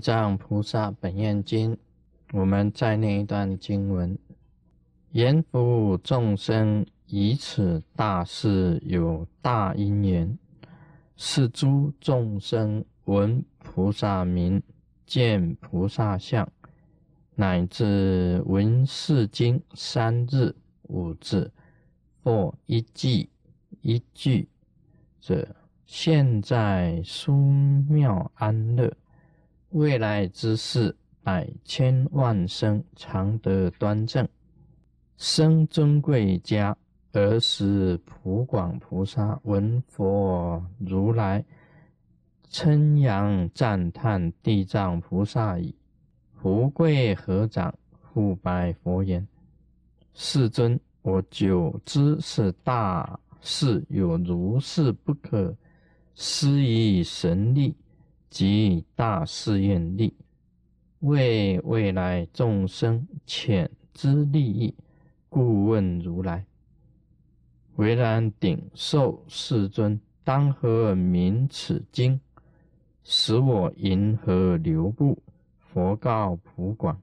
藏菩萨本愿经，我们再念一段经文：言福众生以此大事有大因缘，是诸众生闻菩萨名，见菩萨相，乃至闻是经三日五日，或一季一句者，现在殊妙安乐。未来之事，百千万生常得端正，生尊贵家，而时普广菩萨闻佛如来称扬赞叹地藏菩萨矣。福贵合掌，复白佛言：“世尊，我久知是大事有如是不可思议神力。”及大誓愿力，为未来众生浅知利益，故问如来：为然顶受世尊，当何名此经？使我银河流布？佛告普广：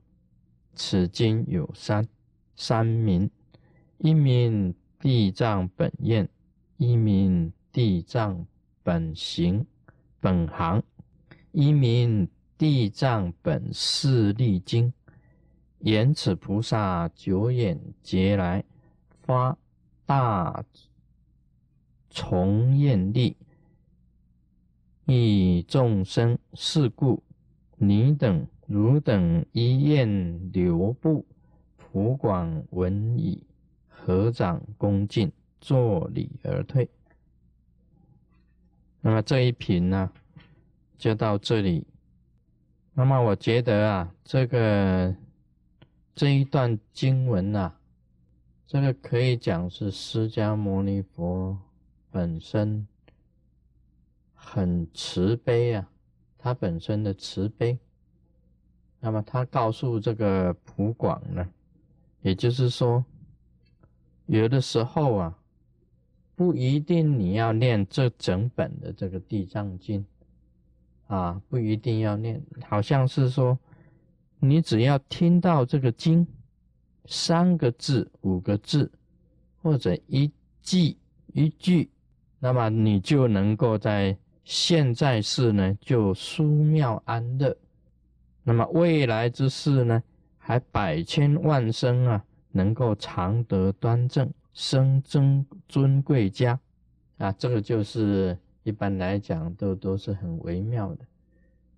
此经有三三名：一名地藏本愿，一名地藏本行本行。一名地藏本誓力经，言此菩萨久远劫来发大从愿力，以众生事故，你等汝等一愿留步，普广闻已，合掌恭敬，作礼而退。那么这一品呢？就到这里。那么我觉得啊，这个这一段经文呐，这个可以讲是释迦牟尼佛本身很慈悲啊，他本身的慈悲。那么他告诉这个普广呢，也就是说，有的时候啊，不一定你要念这整本的这个地藏经。啊，不一定要念，好像是说，你只要听到这个经三个字、五个字，或者一句一句，那么你就能够在现在世呢就舒妙安乐，那么未来之事呢还百千万生啊，能够常得端正，生尊尊贵家啊，这个就是。一般来讲，都都是很微妙的，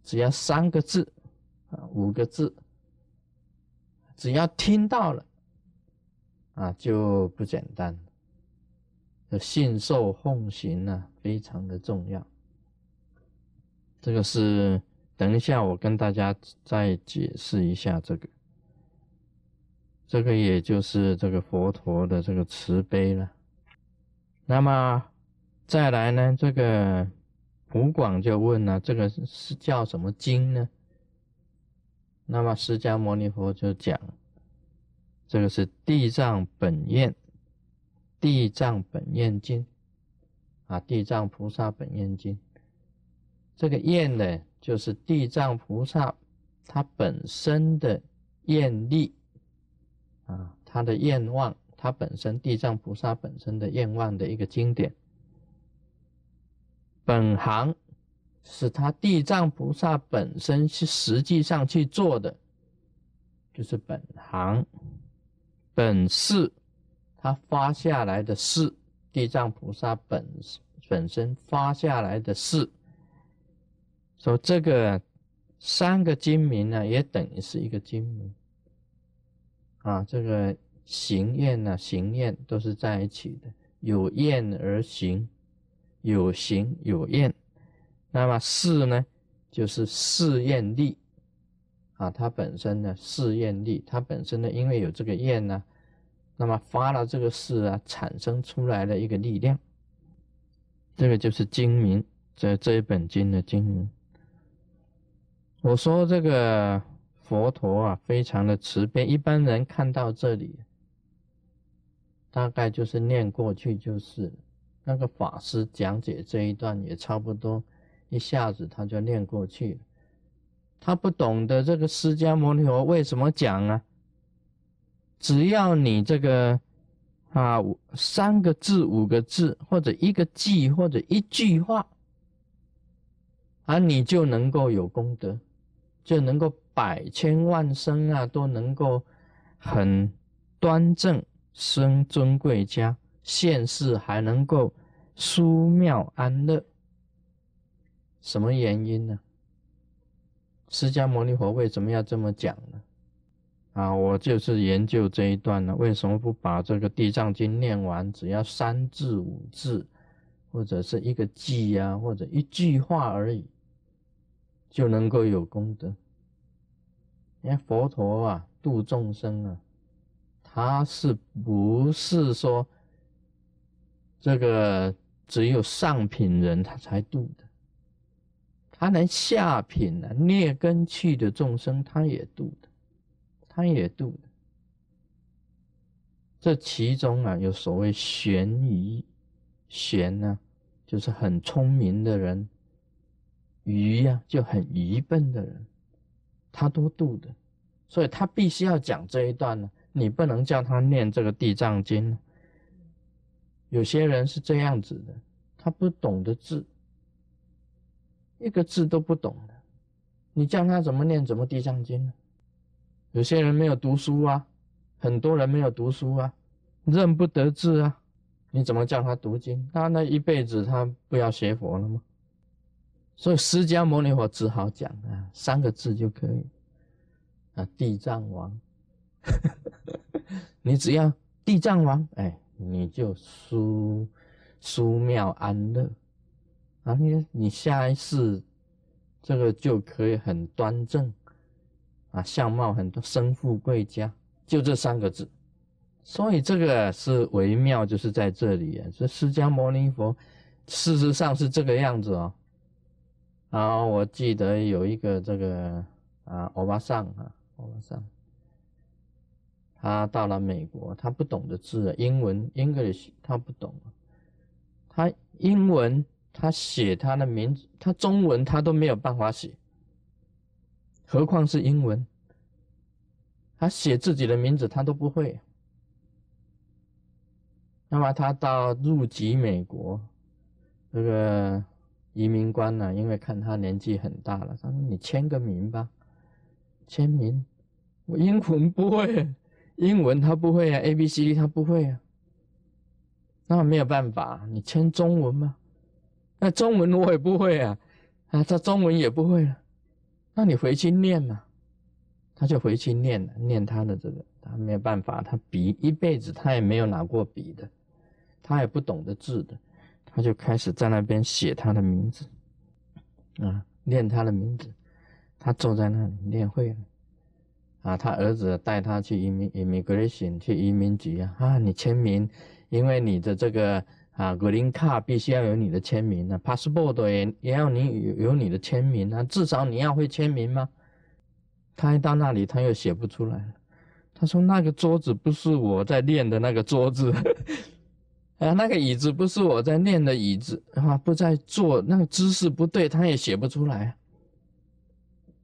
只要三个字啊，五个字，只要听到了啊，就不简单。信受奉行呢，非常的重要。这个是等一下我跟大家再解释一下这个，这个也就是这个佛陀的这个慈悲了。那么。再来呢，这个普广就问了，这个是叫什么经呢？那么释迦牟尼佛就讲，这个是地藏本愿，地藏本愿经啊，地藏菩萨本愿经。这个愿呢，就是地藏菩萨他本身的愿力啊，他的愿望，他本身地藏菩萨本身的愿望的一个经典。本行是他地藏菩萨本身是实际上去做的，就是本行本事，他发下来的事，地藏菩萨本本身发下来的事。说这个三个经名呢，也等于是一个经名啊。这个行愿呢，行愿都是在一起的，有愿而行。有形有验，那么事呢，就是试验力啊。它本身呢，试验力，它本身呢，因为有这个验呢，那么发了这个誓啊，产生出来的一个力量。这个就是精明，这这一本经的精明。我说这个佛陀啊，非常的慈悲，一般人看到这里，大概就是念过去就是。那个法师讲解这一段也差不多，一下子他就念过去。他不懂得这个释迦牟尼佛为什么讲啊？只要你这个啊三个字、五个字，或者一个记，或者一句话，啊，你就能够有功德，就能够百千万生啊都能够很端正，生尊贵家，现世还能够殊妙安乐。什么原因呢？释迦牟尼佛为什么要这么讲呢？啊，我就是研究这一段呢。为什么不把这个《地藏经》念完？只要三字五字，或者是一个记啊，或者一句话而已，就能够有功德。你看佛陀啊，度众生啊，他是不是说这个只有上品人他才度的？他连下品啊、劣根趣的众生，他也度的。他也度的，这其中啊有所谓玄愚，玄呢就是很聪明的人，愚呀就很愚笨的人，他都度的，所以他必须要讲这一段呢。你不能叫他念这个地藏经。有些人是这样子的，他不懂得字，一个字都不懂的，你叫他怎么念怎么地藏经呢？有些人没有读书啊，很多人没有读书啊，认不得字啊，你怎么叫他读经？他那一辈子他不要学佛了吗？所以释迦牟尼佛只好讲啊，三个字就可以啊，地藏王，你只要地藏王，哎，你就殊殊妙安乐啊，你你下一世这个就可以很端正。啊，相貌很多，生富贵家，就这三个字，所以这个是微妙，就是在这里啊。这释迦牟尼佛，事实上是这个样子哦。然后我记得有一个这个啊，欧巴桑啊，欧巴桑，他到了美国，他不懂的字，英文 English 他不懂，他英文他写他的名字，他中文他都没有办法写。何况是英文，他写自己的名字他都不会。那么他到入籍美国，这个移民官呢，因为看他年纪很大了，他说：“你签个名吧，签名。”我英文不会，英文他不会啊，A B C D 他不会啊。那没有办法，你签中文吗？那中文我也不会啊，啊，他中文也不会了。那你回去念嘛，他就回去念了，念他的这个，他没有办法，他笔一辈子他也没有拿过笔的，他也不懂得字的，他就开始在那边写他的名字，啊，念他的名字，他坐在那里念会了，啊，他儿子带他去移民 immigration 去移民局啊，啊，你签名，因为你的这个。啊，green card 必须要有你的签名啊，passport 也也要你有有你的签名啊，至少你要会签名吗？他一到那里，他又写不出来了。他说那个桌子不是我在练的那个桌子，啊，那个椅子不是我在练的椅子啊，不在坐，那个姿势不对，他也写不出来。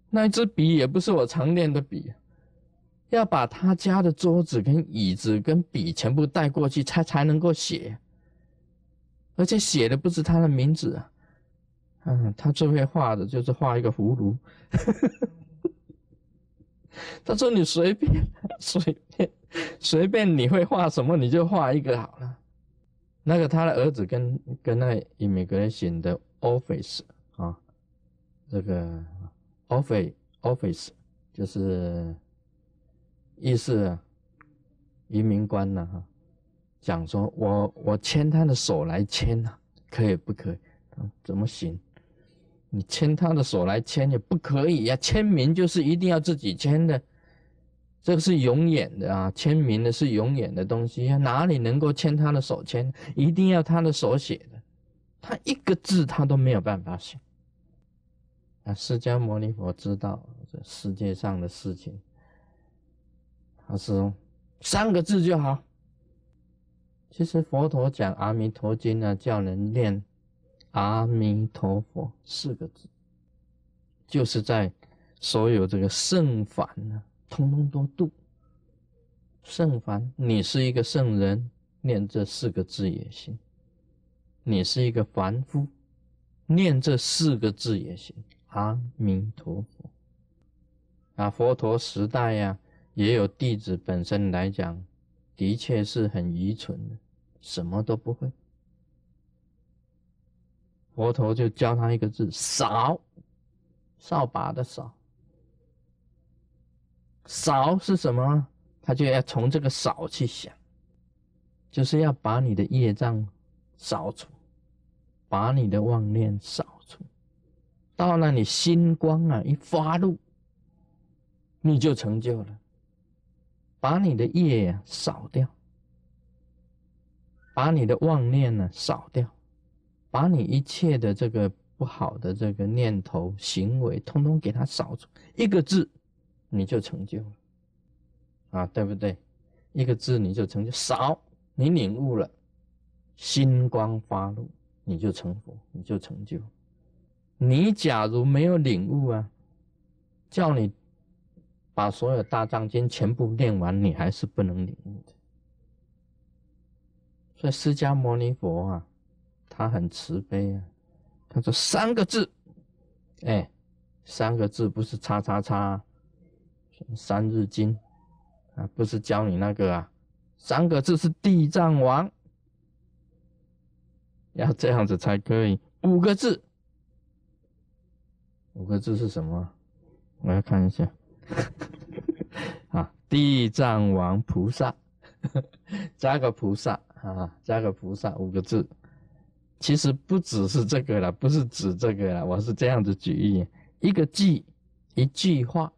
那一支笔也不是我常练的笔，要把他家的桌子跟椅子跟笔全部带过去，才才能够写。而且写的不是他的名字啊，嗯，他最会画的就是画一个葫芦。他说：“你随便，随便，随便，你会画什么你就画一个好了。”那个他的儿子跟跟那美国人写的 office 啊，这个 office office 就是意思移民官了哈。讲说，我我牵他的手来签呐，可以不可以？怎么行？你牵他的手来签也不可以呀，签名就是一定要自己签的，这个是永远的啊，签名的是永远的东西，哪里能够牵他的手签？一定要他的手写的，他一个字他都没有办法写。啊，释迦牟尼佛知道这世界上的事情，他说三个字就好。其实佛陀讲《阿弥陀经》呢，叫人念“阿弥陀佛”四个字，就是在所有这个圣凡呢，通通都度。圣凡，你是一个圣人，念这四个字也行；你是一个凡夫，念这四个字也行。阿弥陀佛。啊，佛陀时代呀，也有弟子本身来讲，的确是很愚蠢的，什么都不会。佛陀就教他一个字：扫，扫把的扫。扫是什么？他就要从这个扫去想，就是要把你的业障扫除，把你的妄念扫除。到了你心光啊一发露。你就成就了，把你的业呀扫掉，把你的妄念呢扫掉，把你一切的这个不好的这个念头、行为，通通给它扫除。一个字，你就成就了，啊，对不对？一个字你就成就，扫，你领悟了，心光发露，你就成佛，你就成就。你假如没有领悟啊，叫你。把所有大藏经全部念完，你还是不能领悟的。所以释迦牟尼佛啊，他很慈悲啊。他说三个字，哎，三个字不是叉叉叉，三日经啊，不是教你那个啊，三个字是地藏王，要这样子才可以。五个字，五个字是什么？我要看一下。啊，地藏王菩萨，加个菩萨啊，加个菩萨五个字，其实不只是这个了，不是指这个了，我是这样子举例，一个句，一句话，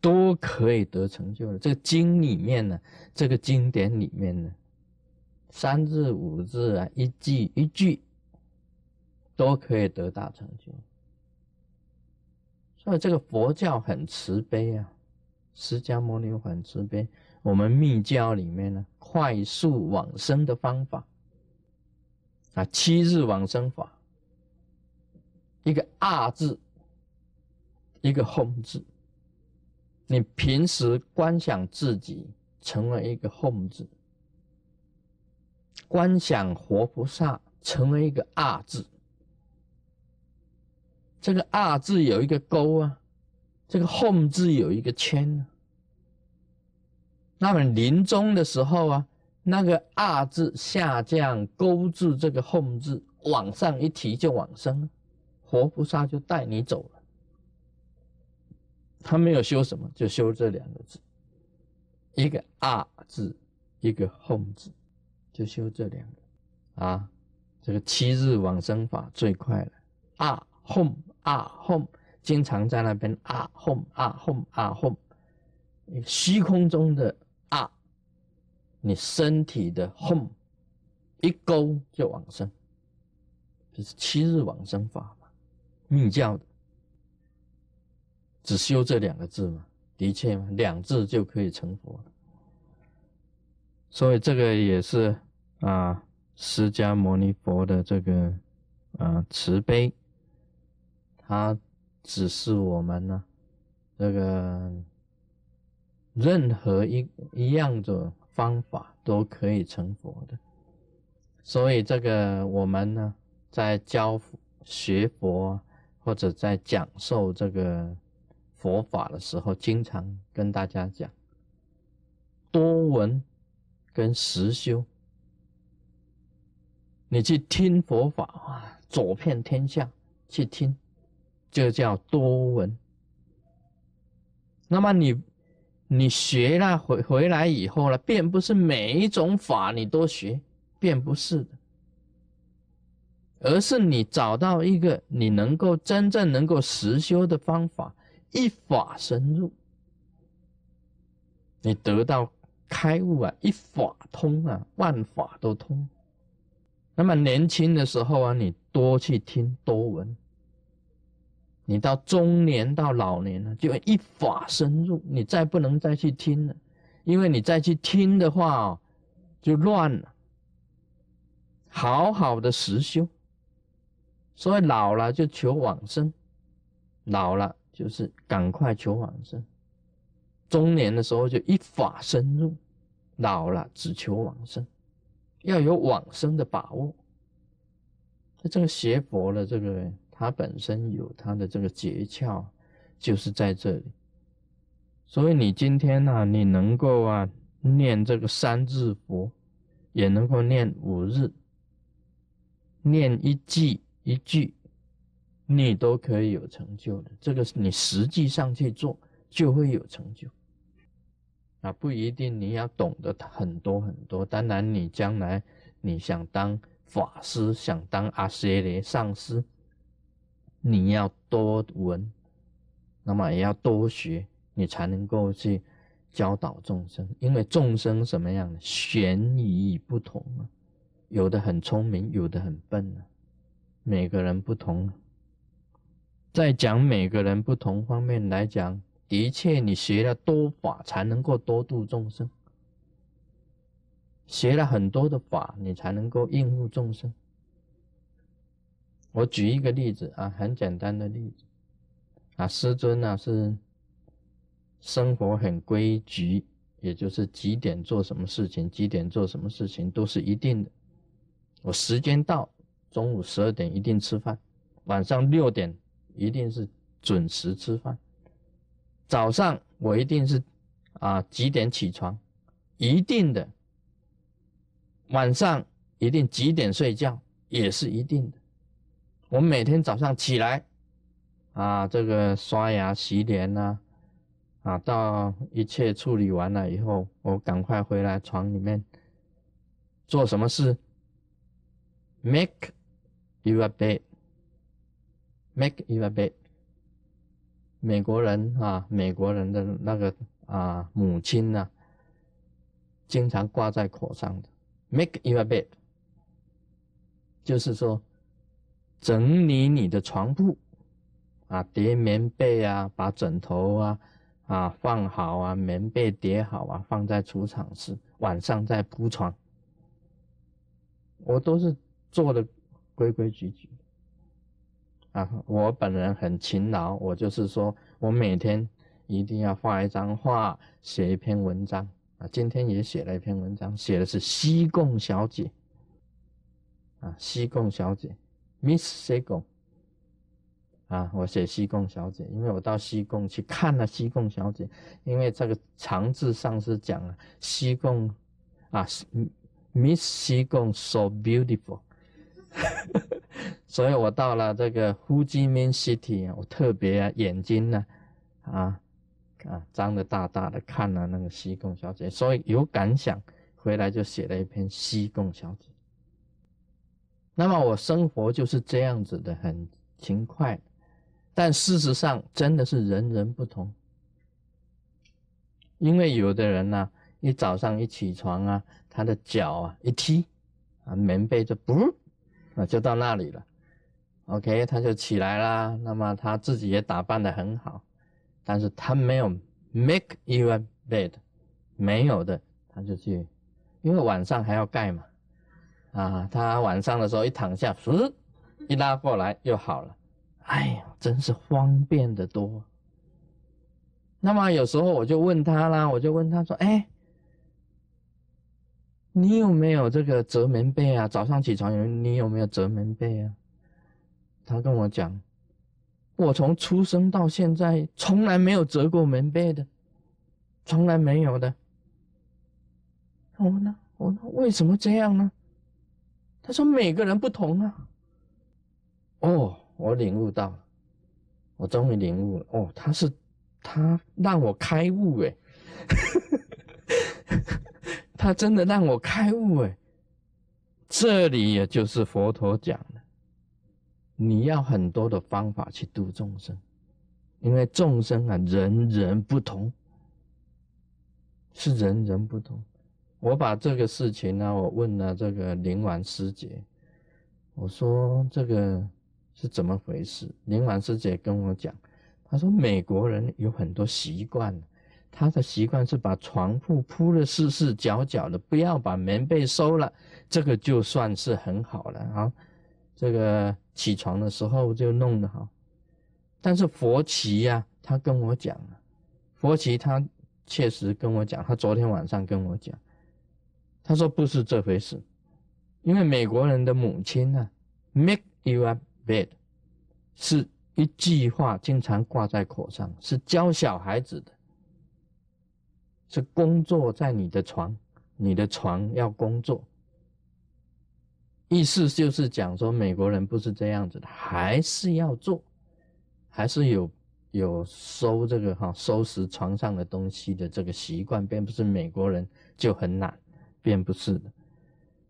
都可以得成就的。这个经里面呢，这个经典里面呢，三字五字啊，一句一句，都可以得大成就。所以这个佛教很慈悲啊，释迦牟尼很慈悲。我们密教里面呢，快速往生的方法啊，七日往生法，一个二字，一个吽字。你平时观想自己成为一个吽字，观想活菩萨成为一个二字。这个“二”字有一个勾啊，这个“吽”字有一个圈呢。那么临终的时候啊，那个“二”字下降，勾住这个“吽”字，往上一提就往生，活菩萨就带你走了。他没有修什么，就修这两个字，一个“二”字，一个“吽”字，就修这两个啊。这个七日往生法最快了，“二”“吽”。啊，home，，经常在那边啊，home 啊，home 啊吽，虚空中的啊，你身体的 home，，一勾就往生，这是七日往生法嘛，密教的，只修这两个字嘛，的确嘛，两字就可以成佛，所以这个也是啊，释迦牟尼佛的这个啊慈悲。他指示我们呢，这个任何一一样的方法都可以成佛的，所以这个我们呢，在教学佛或者在讲授这个佛法的时候，经常跟大家讲，多闻跟实修，你去听佛法啊，走遍天下去听。就叫多闻。那么你，你学了回回来以后呢，并不是每一种法你都学，并不是的，而是你找到一个你能够真正能够实修的方法，一法深入，你得到开悟啊，一法通啊，万法都通。那么年轻的时候啊，你多去听多闻。你到中年到老年了，就一法深入，你再不能再去听了，因为你再去听的话哦，就乱了。好好的实修，所以老了就求往生，老了就是赶快求往生；中年的时候就一法深入；老了只求往生，要有往生的把握。这个学佛的这个，它本身有它的这个诀窍，就是在这里。所以你今天呢，你能够啊念这个三字佛，也能够念五日，念一句一句，你都可以有成就的。这个是你实际上去做，就会有成就。啊，不一定你要懂得很多很多。当然，你将来你想当法师，想当阿阇黎上师，你要多闻，那么也要多学。你才能够去教导众生，因为众生什么样的玄疑不同啊，有的很聪明，有的很笨啊，每个人不同。在讲每个人不同方面来讲，的确你学了多法才能够多度众生，学了很多的法，你才能够应付众生。我举一个例子啊，很简单的例子啊，师尊呢是。生活很规矩，也就是几点做什么事情，几点做什么事情都是一定的。我时间到，中午十二点一定吃饭，晚上六点一定是准时吃饭。早上我一定是啊几点起床，一定的。晚上一定几点睡觉，也是一定的。我每天早上起来啊，这个刷牙洗脸呐。啊，到一切处理完了以后，我赶快回来床里面做什么事？Make your bed，make your bed。美国人啊，美国人的那个啊，母亲呢，经常挂在口上的，make your bed，就是说整理你的床铺啊，叠棉被啊，把枕头啊。啊，放好啊，棉被叠好啊，放在储藏室，晚上再铺床。我都是做的规规矩矩。啊，我本人很勤劳，我就是说我每天一定要画一张画，写一篇文章。啊，今天也写了一篇文章，写的是西贡小姐。啊，西贡小姐，Miss 西贡。啊，我写西贡小姐，因为我到西贡去看了西贡小姐，因为这个长字上是讲啊，西贡啊，Miss 西贡 so beautiful，所以我到了这个 Hu Ji Minh City 啊，我特别啊眼睛呢啊啊张的大大的看了那个西贡小姐，所以有感想，回来就写了一篇西贡小姐。那么我生活就是这样子的，很勤快。但事实上，真的是人人不同。因为有的人呢，一早上一起床啊，他的脚啊一踢，啊棉被就不，啊就到那里了。OK，他就起来啦。那么他自己也打扮的很好，但是他没有 make your bed，没有的，他就去，因为晚上还要盖嘛。啊，他晚上的时候一躺下，嗖，一拉过来又好了。哎呀，真是方便的多。那么有时候我就问他啦，我就问他说：“哎，你有没有这个折棉被啊？早上起床有你有没有折棉被啊？”他跟我讲：“我从出生到现在从来没有折过棉被的，从来没有的。”我问他：“我说为什么这样呢？”他说：“每个人不同啊。”哦。我领悟到了，我终于领悟了哦，他是他让我开悟哎，他真的让我开悟哎，这里也就是佛陀讲的，你要很多的方法去度众生，因为众生啊，人人不同，是人人不同。我把这个事情呢，我问了这个灵丸师姐，我说这个。是怎么回事？林婉师姐跟我讲，她说美国人有很多习惯，他的习惯是把床铺铺的四四角角的，不要把棉被收了，这个就算是很好了啊。这个起床的时候就弄得好，但是佛旗呀，他跟我讲，佛奇他确实跟我讲，他昨天晚上跟我讲，他说不是这回事，因为美国人的母亲呢，make your bed，是一句话经常挂在口上，是教小孩子的，是工作在你的床，你的床要工作。意思就是讲说，美国人不是这样子的，还是要做，还是有有收这个哈收拾床上的东西的这个习惯，并不是美国人就很懒，便不是的。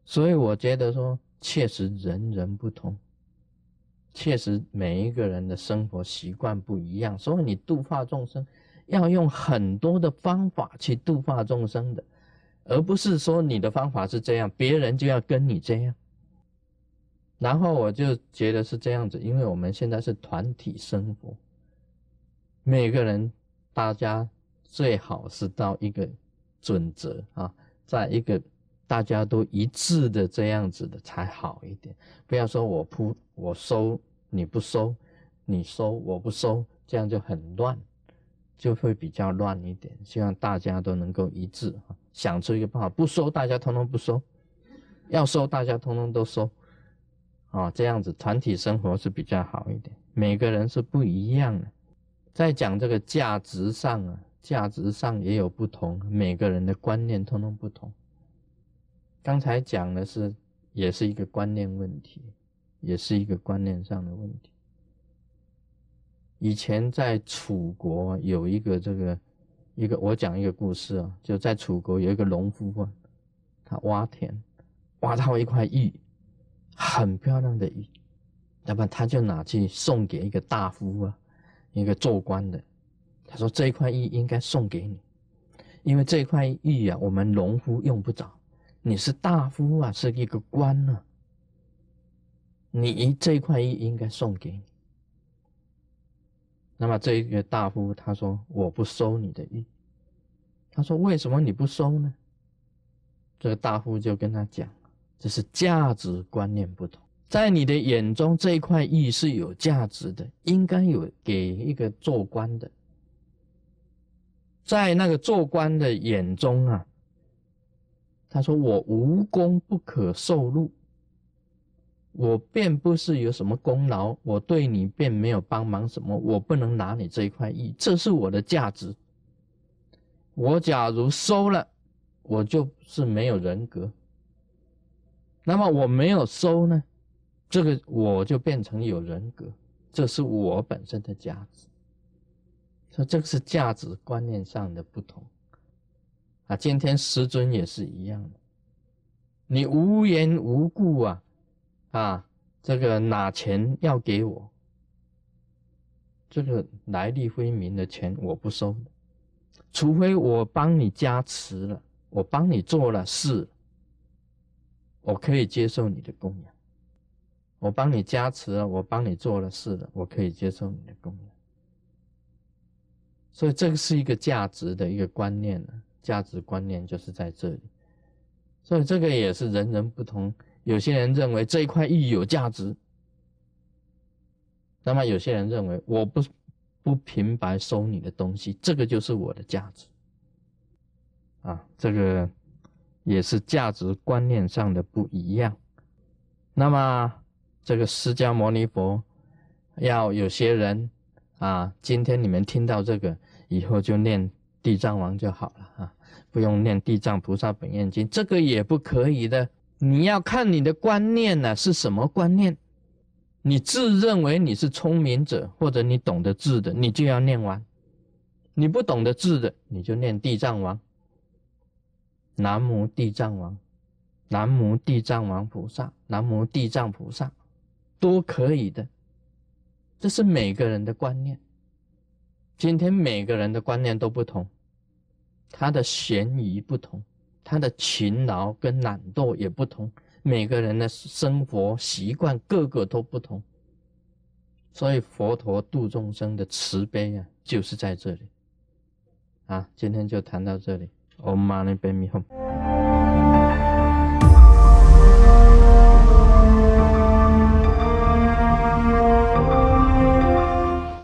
所以我觉得说，确实人人不同，确实每一个人的生活习惯不一样，所以你度化众生要用很多的方法去度化众生的，而不是说你的方法是这样，别人就要跟你这样。然后我就觉得是这样子，因为我们现在是团体生活，每个人大家最好是到一个准则啊，在一个大家都一致的这样子的才好一点。不要说我铺我收你不收，你收我不收，这样就很乱，就会比较乱一点。希望大家都能够一致，想出一个办法，不收大家通通不收，要收大家通通都收。啊，这样子团体生活是比较好一点。每个人是不一样的，在讲这个价值上啊，价值上也有不同，每个人的观念通通不同。刚才讲的是，也是一个观念问题，也是一个观念上的问题。以前在楚国有一个这个一个，我讲一个故事啊，就在楚国有一个农夫啊，他挖田，挖到一块玉。很漂亮的玉，那么他就拿去送给一个大夫啊，一个做官的。他说这一块玉应该送给你，因为这块玉啊，我们农夫用不着，你是大夫啊，是一个官呢，你这块玉应该送给你。那么这个大夫他说我不收你的玉，他说为什么你不收呢？这个大夫就跟他讲。这是价值观念不同，在你的眼中这一块玉是有价值的，应该有给一个做官的。在那个做官的眼中啊，他说：“我无功不可受禄，我便不是有什么功劳，我对你便没有帮忙什么，我不能拿你这一块玉，这是我的价值。我假如收了，我就是没有人格。”那么我没有收呢，这个我就变成有人格，这是我本身的价值。说这个是价值观念上的不同啊。今天师尊也是一样的，你无缘无故啊啊，这个拿钱要给我，这个来历不明的钱我不收，除非我帮你加持了，我帮你做了事。我可以接受你的供养，我帮你加持了，我帮你做了事了，我可以接受你的供养。所以这个是一个价值的一个观念呢，价值观念就是在这里。所以这个也是人人不同，有些人认为这一块玉有价值，那么有些人认为我不不平白收你的东西，这个就是我的价值。啊，这个。也是价值观念上的不一样。那么，这个释迦牟尼佛要有些人啊，今天你们听到这个以后就念地藏王就好了啊，不用念地藏菩萨本愿经，这个也不可以的。你要看你的观念呢是什么观念？你自认为你是聪明者，或者你懂得字的，你就要念完；你不懂得字的，你就念地藏王。南无地藏王，南无地藏王菩萨，南无地藏菩萨，都可以的。这是每个人的观念。今天每个人的观念都不同，他的嫌疑不同，他的勤劳跟懒惰也不同，每个人的生活习惯个个都不同。所以佛陀度众生的慈悲啊，就是在这里。啊，今天就谈到这里。Om Mani Padme Hum